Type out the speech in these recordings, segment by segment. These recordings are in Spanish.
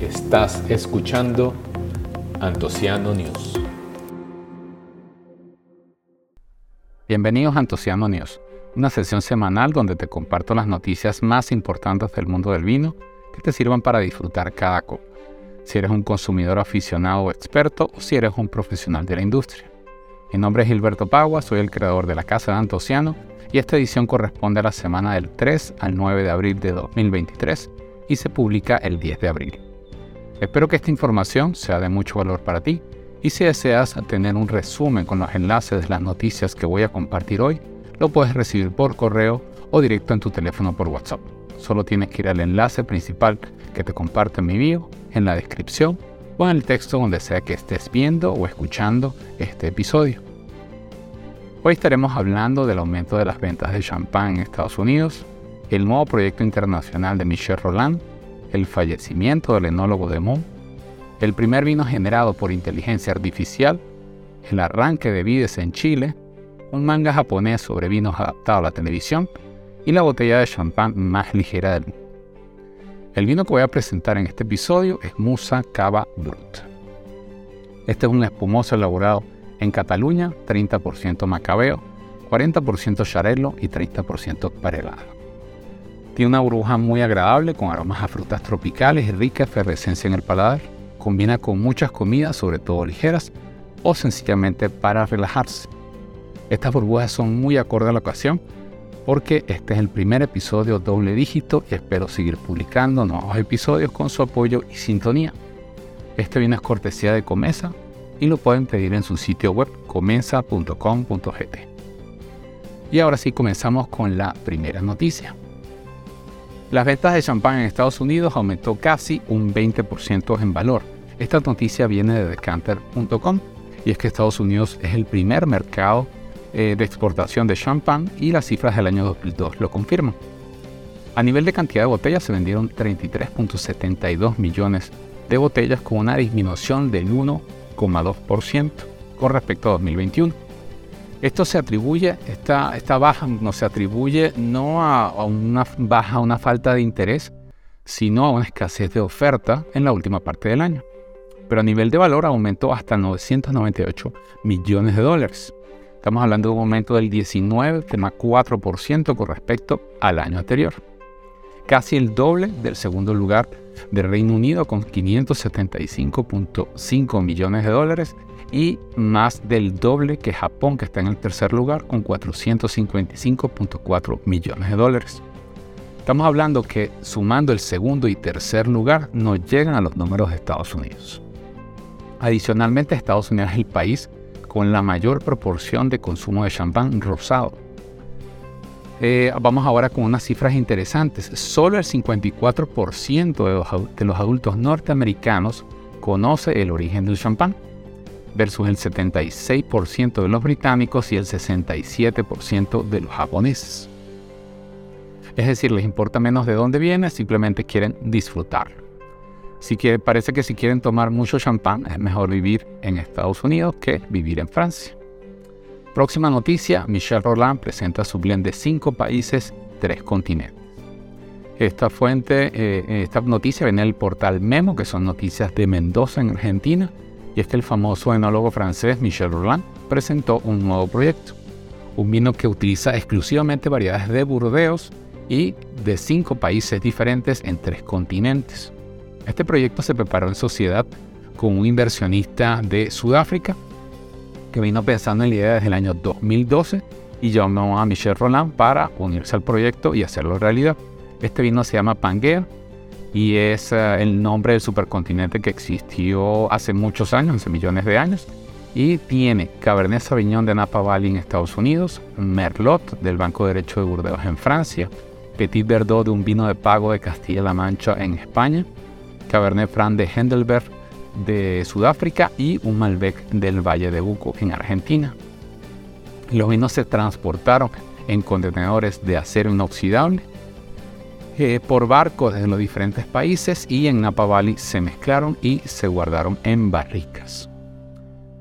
Estás escuchando Antociano News. Bienvenidos a Antociano News, una sesión semanal donde te comparto las noticias más importantes del mundo del vino que te sirvan para disfrutar cada copa, si eres un consumidor aficionado o experto o si eres un profesional de la industria. Mi nombre es Gilberto Pagua, soy el creador de la Casa de Antociano y esta edición corresponde a la semana del 3 al 9 de abril de 2023 y se publica el 10 de abril. Espero que esta información sea de mucho valor para ti y si deseas tener un resumen con los enlaces de las noticias que voy a compartir hoy, lo puedes recibir por correo o directo en tu teléfono por WhatsApp. Solo tienes que ir al enlace principal que te comparto en mi bio, en la descripción en el texto donde sea que estés viendo o escuchando este episodio. Hoy estaremos hablando del aumento de las ventas de champán en Estados Unidos, el nuevo proyecto internacional de Michel Roland, el fallecimiento del enólogo de Mon, el primer vino generado por inteligencia artificial, el arranque de vides en Chile, un manga japonés sobre vinos adaptado a la televisión y la botella de champán más ligera del mundo. El vino que voy a presentar en este episodio es Musa Cava Brut. Este es un espumoso elaborado en Cataluña, 30% macabeo, 40% charelo y 30% parelado. Tiene una burbuja muy agradable con aromas a frutas tropicales y rica efervescencia en el paladar. Combina con muchas comidas, sobre todo ligeras, o sencillamente para relajarse. Estas burbujas son muy acorde a la ocasión porque este es el primer episodio doble dígito y espero seguir publicando nuevos episodios con su apoyo y sintonía. Este vino es cortesía de Comesa y lo pueden pedir en su sitio web comesa.com.gt. Y ahora sí comenzamos con la primera noticia. Las ventas de champán en Estados Unidos aumentó casi un 20% en valor. Esta noticia viene de decanter.com y es que Estados Unidos es el primer mercado de exportación de champán y las cifras del año 2002 lo confirman. A nivel de cantidad de botellas se vendieron 33.72 millones de botellas con una disminución del 1,2% con respecto a 2021 esto se atribuye, esta, baja no se atribuye no a, una baja, a una falta de interés, sino a una escasez de oferta en la última parte del año. Pero a nivel de valor aumentó hasta 998 millones de dólares. Estamos hablando de un aumento del 19,4% con respecto al año anterior. Casi el doble del segundo lugar del Reino Unido con 575.5 millones de dólares y más del doble que Japón, que está en el tercer lugar con 455.4 millones de dólares. Estamos hablando que sumando el segundo y tercer lugar no llegan a los números de Estados Unidos. Adicionalmente, Estados Unidos es el país con la mayor proporción de consumo de champán rosado. Eh, vamos ahora con unas cifras interesantes. Solo el 54% de los, de los adultos norteamericanos conoce el origen del champán versus el 76% de los británicos y el 67% de los japoneses. Es decir, les importa menos de dónde viene, simplemente quieren disfrutarlo. Si parece que si quieren tomar mucho champán, es mejor vivir en Estados Unidos que vivir en Francia. Próxima noticia, Michel Roland presenta su blend de cinco países, tres continentes. Esta fuente, eh, esta noticia viene del portal Memo, que son noticias de Mendoza en Argentina, y es que el famoso enólogo francés Michel Roland presentó un nuevo proyecto, un vino que utiliza exclusivamente variedades de Burdeos y de cinco países diferentes en tres continentes. Este proyecto se preparó en sociedad con un inversionista de Sudáfrica que vino pensando en la idea desde el año 2012 y llamó a Michel Roland para unirse al proyecto y hacerlo realidad. Este vino se llama Pangea y es eh, el nombre del supercontinente que existió hace muchos años, hace millones de años. Y tiene Cabernet Sauvignon de Napa Valley en Estados Unidos, Merlot del Banco Derecho de Burdeos en Francia, Petit Verdot de un vino de pago de Castilla-La Mancha en España, Cabernet Franc de Heidelberg de Sudáfrica y un Malbec del Valle de Uco en Argentina. Los vinos se transportaron en contenedores de acero inoxidable eh, por barcos desde los diferentes países y en Napa Valley se mezclaron y se guardaron en barricas.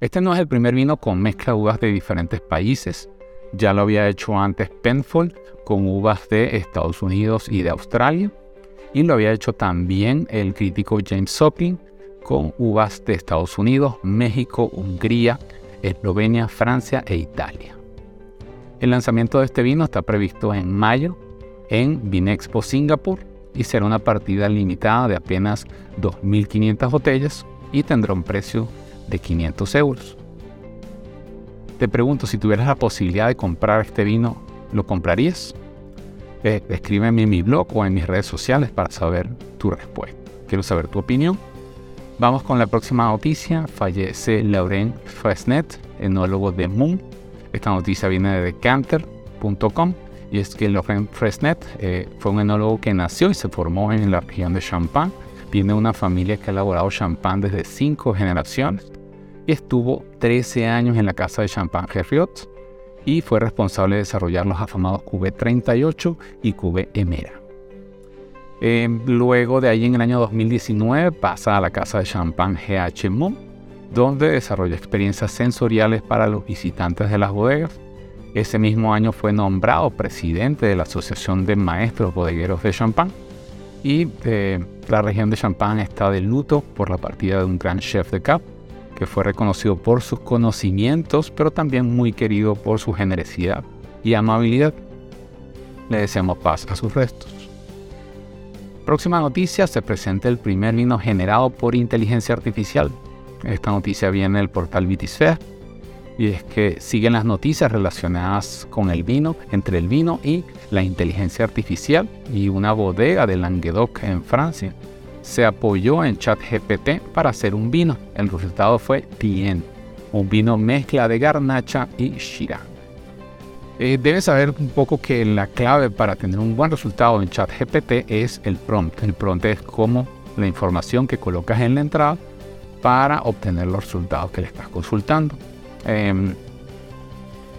Este no es el primer vino con mezcla de uvas de diferentes países. Ya lo había hecho antes Penfold con uvas de Estados Unidos y de Australia. Y lo había hecho también el crítico James Sopin con uvas de Estados Unidos, México, Hungría, Eslovenia, Francia e Italia. El lanzamiento de este vino está previsto en mayo en Vinexpo Singapur y será una partida limitada de apenas 2.500 botellas y tendrá un precio de 500 euros. Te pregunto, si tuvieras la posibilidad de comprar este vino, ¿lo comprarías? Eh, escríbeme en mi blog o en mis redes sociales para saber tu respuesta. Quiero saber tu opinión. Vamos con la próxima noticia. Fallece Laurent Fresnet, enólogo de Moon. Esta noticia viene de decanter.com y es que Laurent Fresnet eh, fue un enólogo que nació y se formó en la región de Champagne. Viene de una familia que ha elaborado champán desde cinco generaciones y estuvo 13 años en la casa de champán Herriot y fue responsable de desarrollar los afamados QB38 y QB Emera. Em, luego de ahí en el año 2019 pasa a la casa de champán GH Mon, donde desarrolla experiencias sensoriales para los visitantes de las bodegas. Ese mismo año fue nombrado presidente de la Asociación de Maestros Bodegueros de Champán y eh, la región de Champán está de luto por la partida de un gran chef de cap que fue reconocido por sus conocimientos, pero también muy querido por su generosidad y amabilidad. Le deseamos paz a sus restos. Próxima noticia, se presenta el primer vino generado por inteligencia artificial. Esta noticia viene del portal Vitisphere y es que siguen las noticias relacionadas con el vino, entre el vino y la inteligencia artificial y una bodega de Languedoc en Francia se apoyó en ChatGPT para hacer un vino. El resultado fue Tien, un vino mezcla de garnacha y Shiraz. Eh, debes saber un poco que la clave para tener un buen resultado en ChatGPT es el prompt. El prompt es como la información que colocas en la entrada para obtener los resultados que le estás consultando. Em,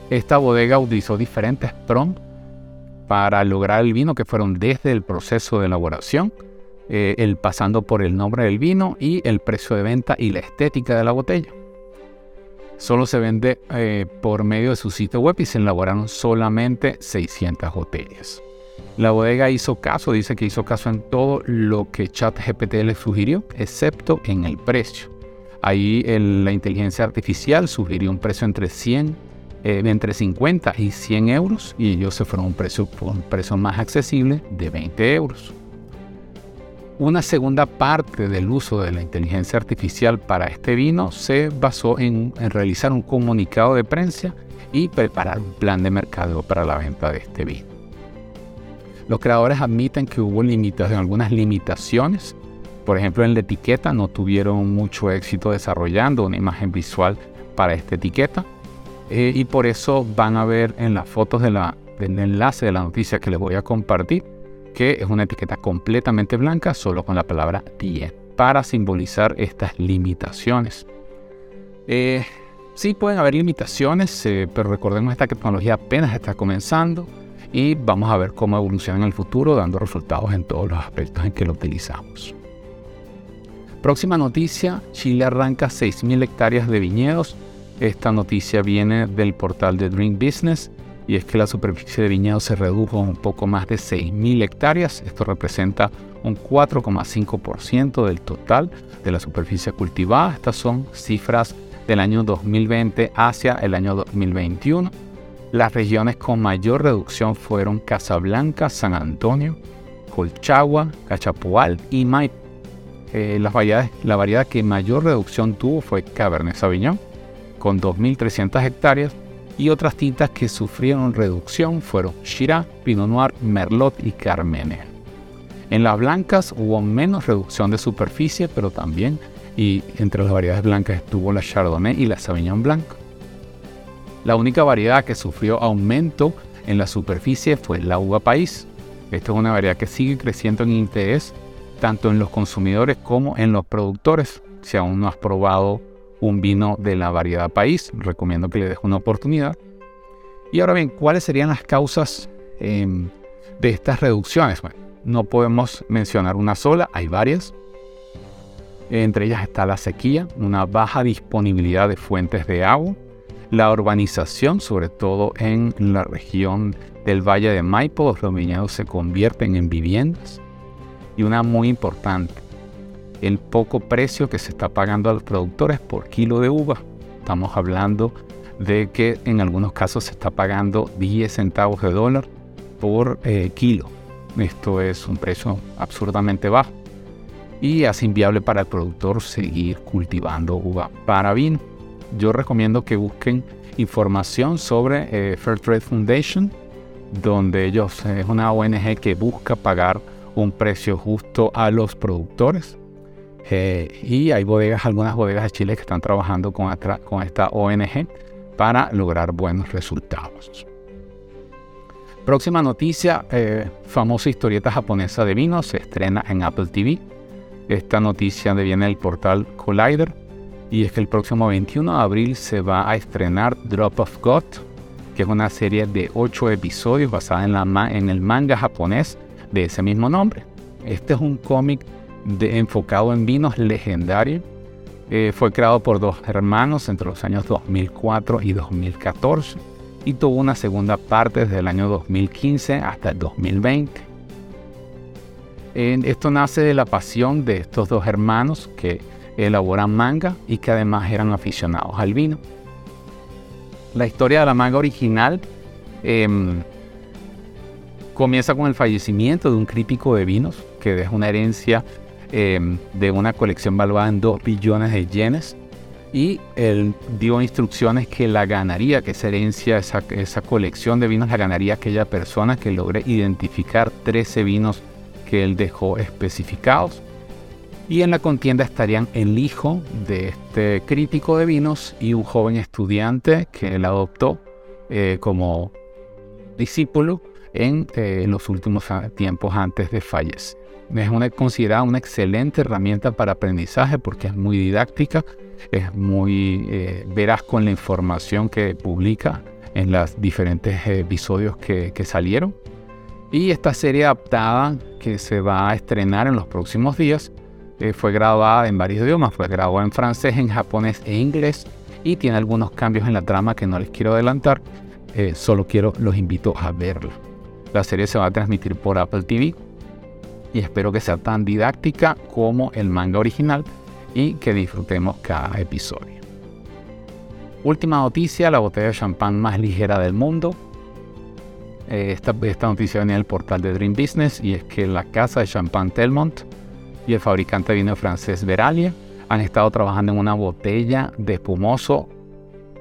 esta bodega utilizó diferentes prompts para lograr el vino que fueron desde el proceso de elaboración eh, el pasando por el nombre del vino y el precio de venta y la estética de la botella. Solo se vende eh, por medio de su sitio web y se elaboraron solamente 600 botellas. La bodega hizo caso, dice que hizo caso en todo lo que ChatGPT le sugirió, excepto en el precio. Ahí la inteligencia artificial sugirió un precio entre 100, eh, entre 50 y 100 euros y ellos se fueron un precio, un precio más accesible de 20 euros. Una segunda parte del uso de la inteligencia artificial para este vino se basó en, realizar un comunicado de prensa y preparar un plan de mercado para la venta de este vino. Los creadores admiten que hubo algunas limitaciones. Por ejemplo, en la etiqueta no tuvieron mucho éxito desarrollando una imagen visual para esta etiqueta. Eh, y por eso van a ver en las fotos del enlace de la noticia que les voy a compartir que es una etiqueta completamente blanca solo con la palabra 10 para simbolizar estas limitaciones. Eh, sí pueden haber limitaciones, eh, pero recordemos esta tecnología apenas está comenzando y vamos a ver cómo evoluciona en el futuro dando resultados en todos los aspectos en que lo utilizamos. Próxima noticia, Chile arranca 6.000 hectáreas de viñedos. Esta noticia viene del portal de Drink Business y es que la superficie de viñedo se redujo un poco más de 6.000 hectáreas. Esto representa un 4,5% del total de la superficie cultivada. Estas son cifras del año 2020 hacia el año 2021. Las regiones con mayor reducción fueron Casablanca, San Antonio, Colchagua, Cachapual y Maipo. Eh, las variedades, la variedad que mayor reducción tuvo fue Cabernet Sauvignon, con 2.300 hectáreas, y otras tintas que sufrieron reducción fueron Shiraz, Pinot Noir, Merlot y Carmener. En las blancas hubo menos reducción de superficie, pero también y entre las variedades blancas estuvo la Chardonnay y la Sauvignon Blanc. La única variedad que sufrió aumento en la superficie fue la uva país. Esta es una variedad que sigue creciendo en interés tanto en los consumidores como en los productores. Si aún no has probado un vino de la variedad país. Recomiendo que le deje una oportunidad. Y ahora bien, ¿cuáles serían las causas em, de estas reducciones? Bueno, no podemos mencionar una sola, hay varias. Entre ellas está la sequía, una baja disponibilidad de fuentes de agua, la urbanización, sobre todo en la región del Valle de Maipo, los viñedos se convierten en viviendas, y una muy importante, el poco precio que se está pagando a los productores por kilo de uva. Estamos hablando de que en algunos casos se está pagando 10 centavos de dólar por eh, kilo. Esto es un precio absurdamente bajo y hace inviable para el productor seguir cultivando uva para vino. Yo recomiendo que busquen información sobre eh, Fairtrade Foundation, donde ellos es una ONG que busca pagar un precio justo a los productores. Eh, y hay bodegas, algunas bodegas de Chile que están trabajando con, con esta ONG para lograr buenos resultados. Próxima noticia, eh, famosa historieta japonesa de vino se estrena en Apple TV. Esta noticia viene del portal Collider y es que el próximo 21 de abril se va a estrenar Drop of God, que es una serie de 8 episodios basada en, la, en el manga japonés de ese mismo nombre. Este es un cómic enfocado en vinos legendario. Eh, fue creado por dos hermanos entre los años 2004 y 2014 y tuvo una segunda parte desde el año 2015 hasta el 2020. esto nace de la pasión de estos dos hermanos que elaboran manga y que además eran aficionados al vino. La historia de la manga original em, comienza con el fallecimiento de un crítico de vinos que deja una herencia em, de una colección valuada en 2 billones de yenes y él dio instrucciones que la ganaría, que esa herencia, esa, esa colección de vinos la ganaría aquella persona que logre identificar 13 vinos que él dejó especificados y en la contienda estarían el hijo de este crítico de vinos y un joven estudiante que él adoptó eh, como discípulo en, eh, los últimos tiempos antes de fallecer. Es una, considerada una excelente herramienta para aprendizaje porque es muy didáctica, es muy eh, veraz con la información que publica en los diferentes episodios que, que salieron. Y esta serie adaptada que se va a estrenar en los próximos días eh, fue grabada en varios idiomas, fue grabada en francés, en japonés e inglés y tiene algunos cambios en la trama que no les quiero adelantar, eh, solo quiero, los invito a verla. La serie se va a transmitir por Apple TV y espero que sea tan didáctica como el manga original y que disfrutemos cada episodio. Última noticia, la botella de champán más ligera del mundo. Eh, esta, esta noticia venía del portal de Dream Business y es que la casa de champán Telmont y el fabricante de vino francés Veralia han estado trabajando en una botella de espumoso,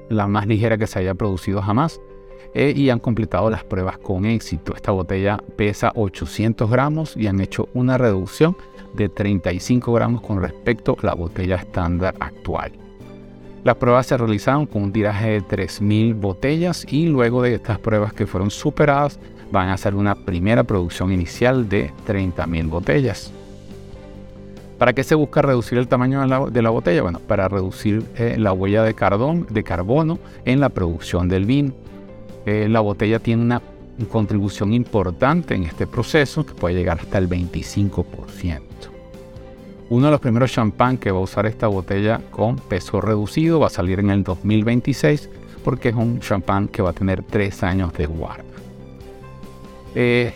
la más ligera que se haya producido jamás, eh, y han completado las pruebas con éxito. Esta botella pesa 800 gramos y han hecho una reducción de 35 gramos con respecto a la botella estándar actual. Las pruebas se realizaron con un tiraje de 3.000 botellas y luego de estas pruebas que fueron superadas van a hacer una primera producción inicial de 30.000 botellas. ¿Para qué se busca reducir el tamaño de la, botella? Bueno, para reducir eh, la huella de, de, carbono en la producción del vino. Eh, la botella tiene una contribución importante en este proceso que puede llegar hasta el 25%. Uno de los primeros champán que va a usar esta botella con peso reducido va a salir en el 2026 porque es un champán que va a tener 3 años de guarda. Eh,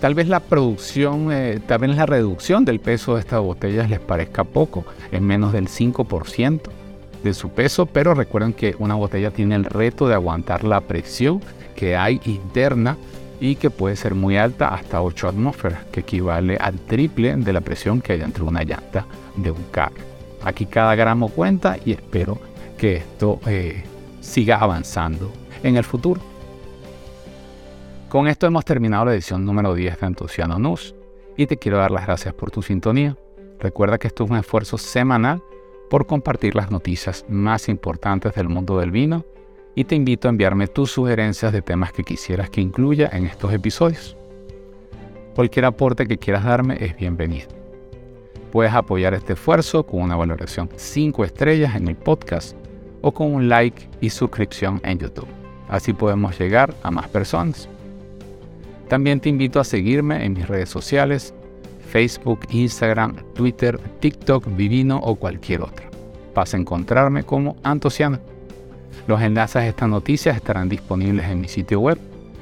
Tal vez la producción, eh, tal vez la reducción del peso de estas botellas les parezca poco, es menos del 5% de su peso, pero recuerden que una botella tiene el reto de aguantar la presión que hay interna y que puede ser muy alta, hasta 8 atmósferas, que equivale al triple de la presión que hay dentro de una llanta de un carro. Aquí cada gramo cuenta y espero que esto eh, siga avanzando en el futuro. Con esto hemos terminado la edición número 10 de Entusiano News y te quiero dar las gracias por tu sintonía. Recuerda que esto es un esfuerzo semanal por compartir las noticias más importantes del mundo del vino y te invito a enviarme tus sugerencias de temas que quisieras que incluya en estos episodios. Cualquier aporte que quieras darme es bienvenido. Puedes apoyar este esfuerzo con una valoración 5 estrellas en el podcast o con un like y suscripción en YouTube. Así podemos llegar a más personas. También te invito a seguirme en mis redes sociales, Facebook, Instagram, Twitter, TikTok, Vivino o cualquier otra. Vas a encontrarme como Antociano. Los enlaces a estas noticias estarán disponibles en mi sitio web,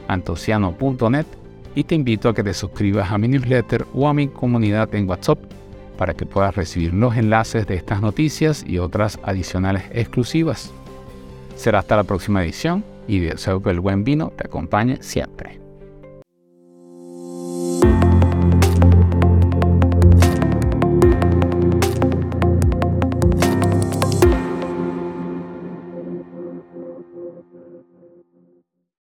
antociano.net, y te invito a que te suscribas a mi newsletter o a mi comunidad en WhatsApp para que puedas recibir los enlaces de estas noticias y otras adicionales exclusivas. Será hasta la próxima edición y deseo que el buen vino te acompañe siempre.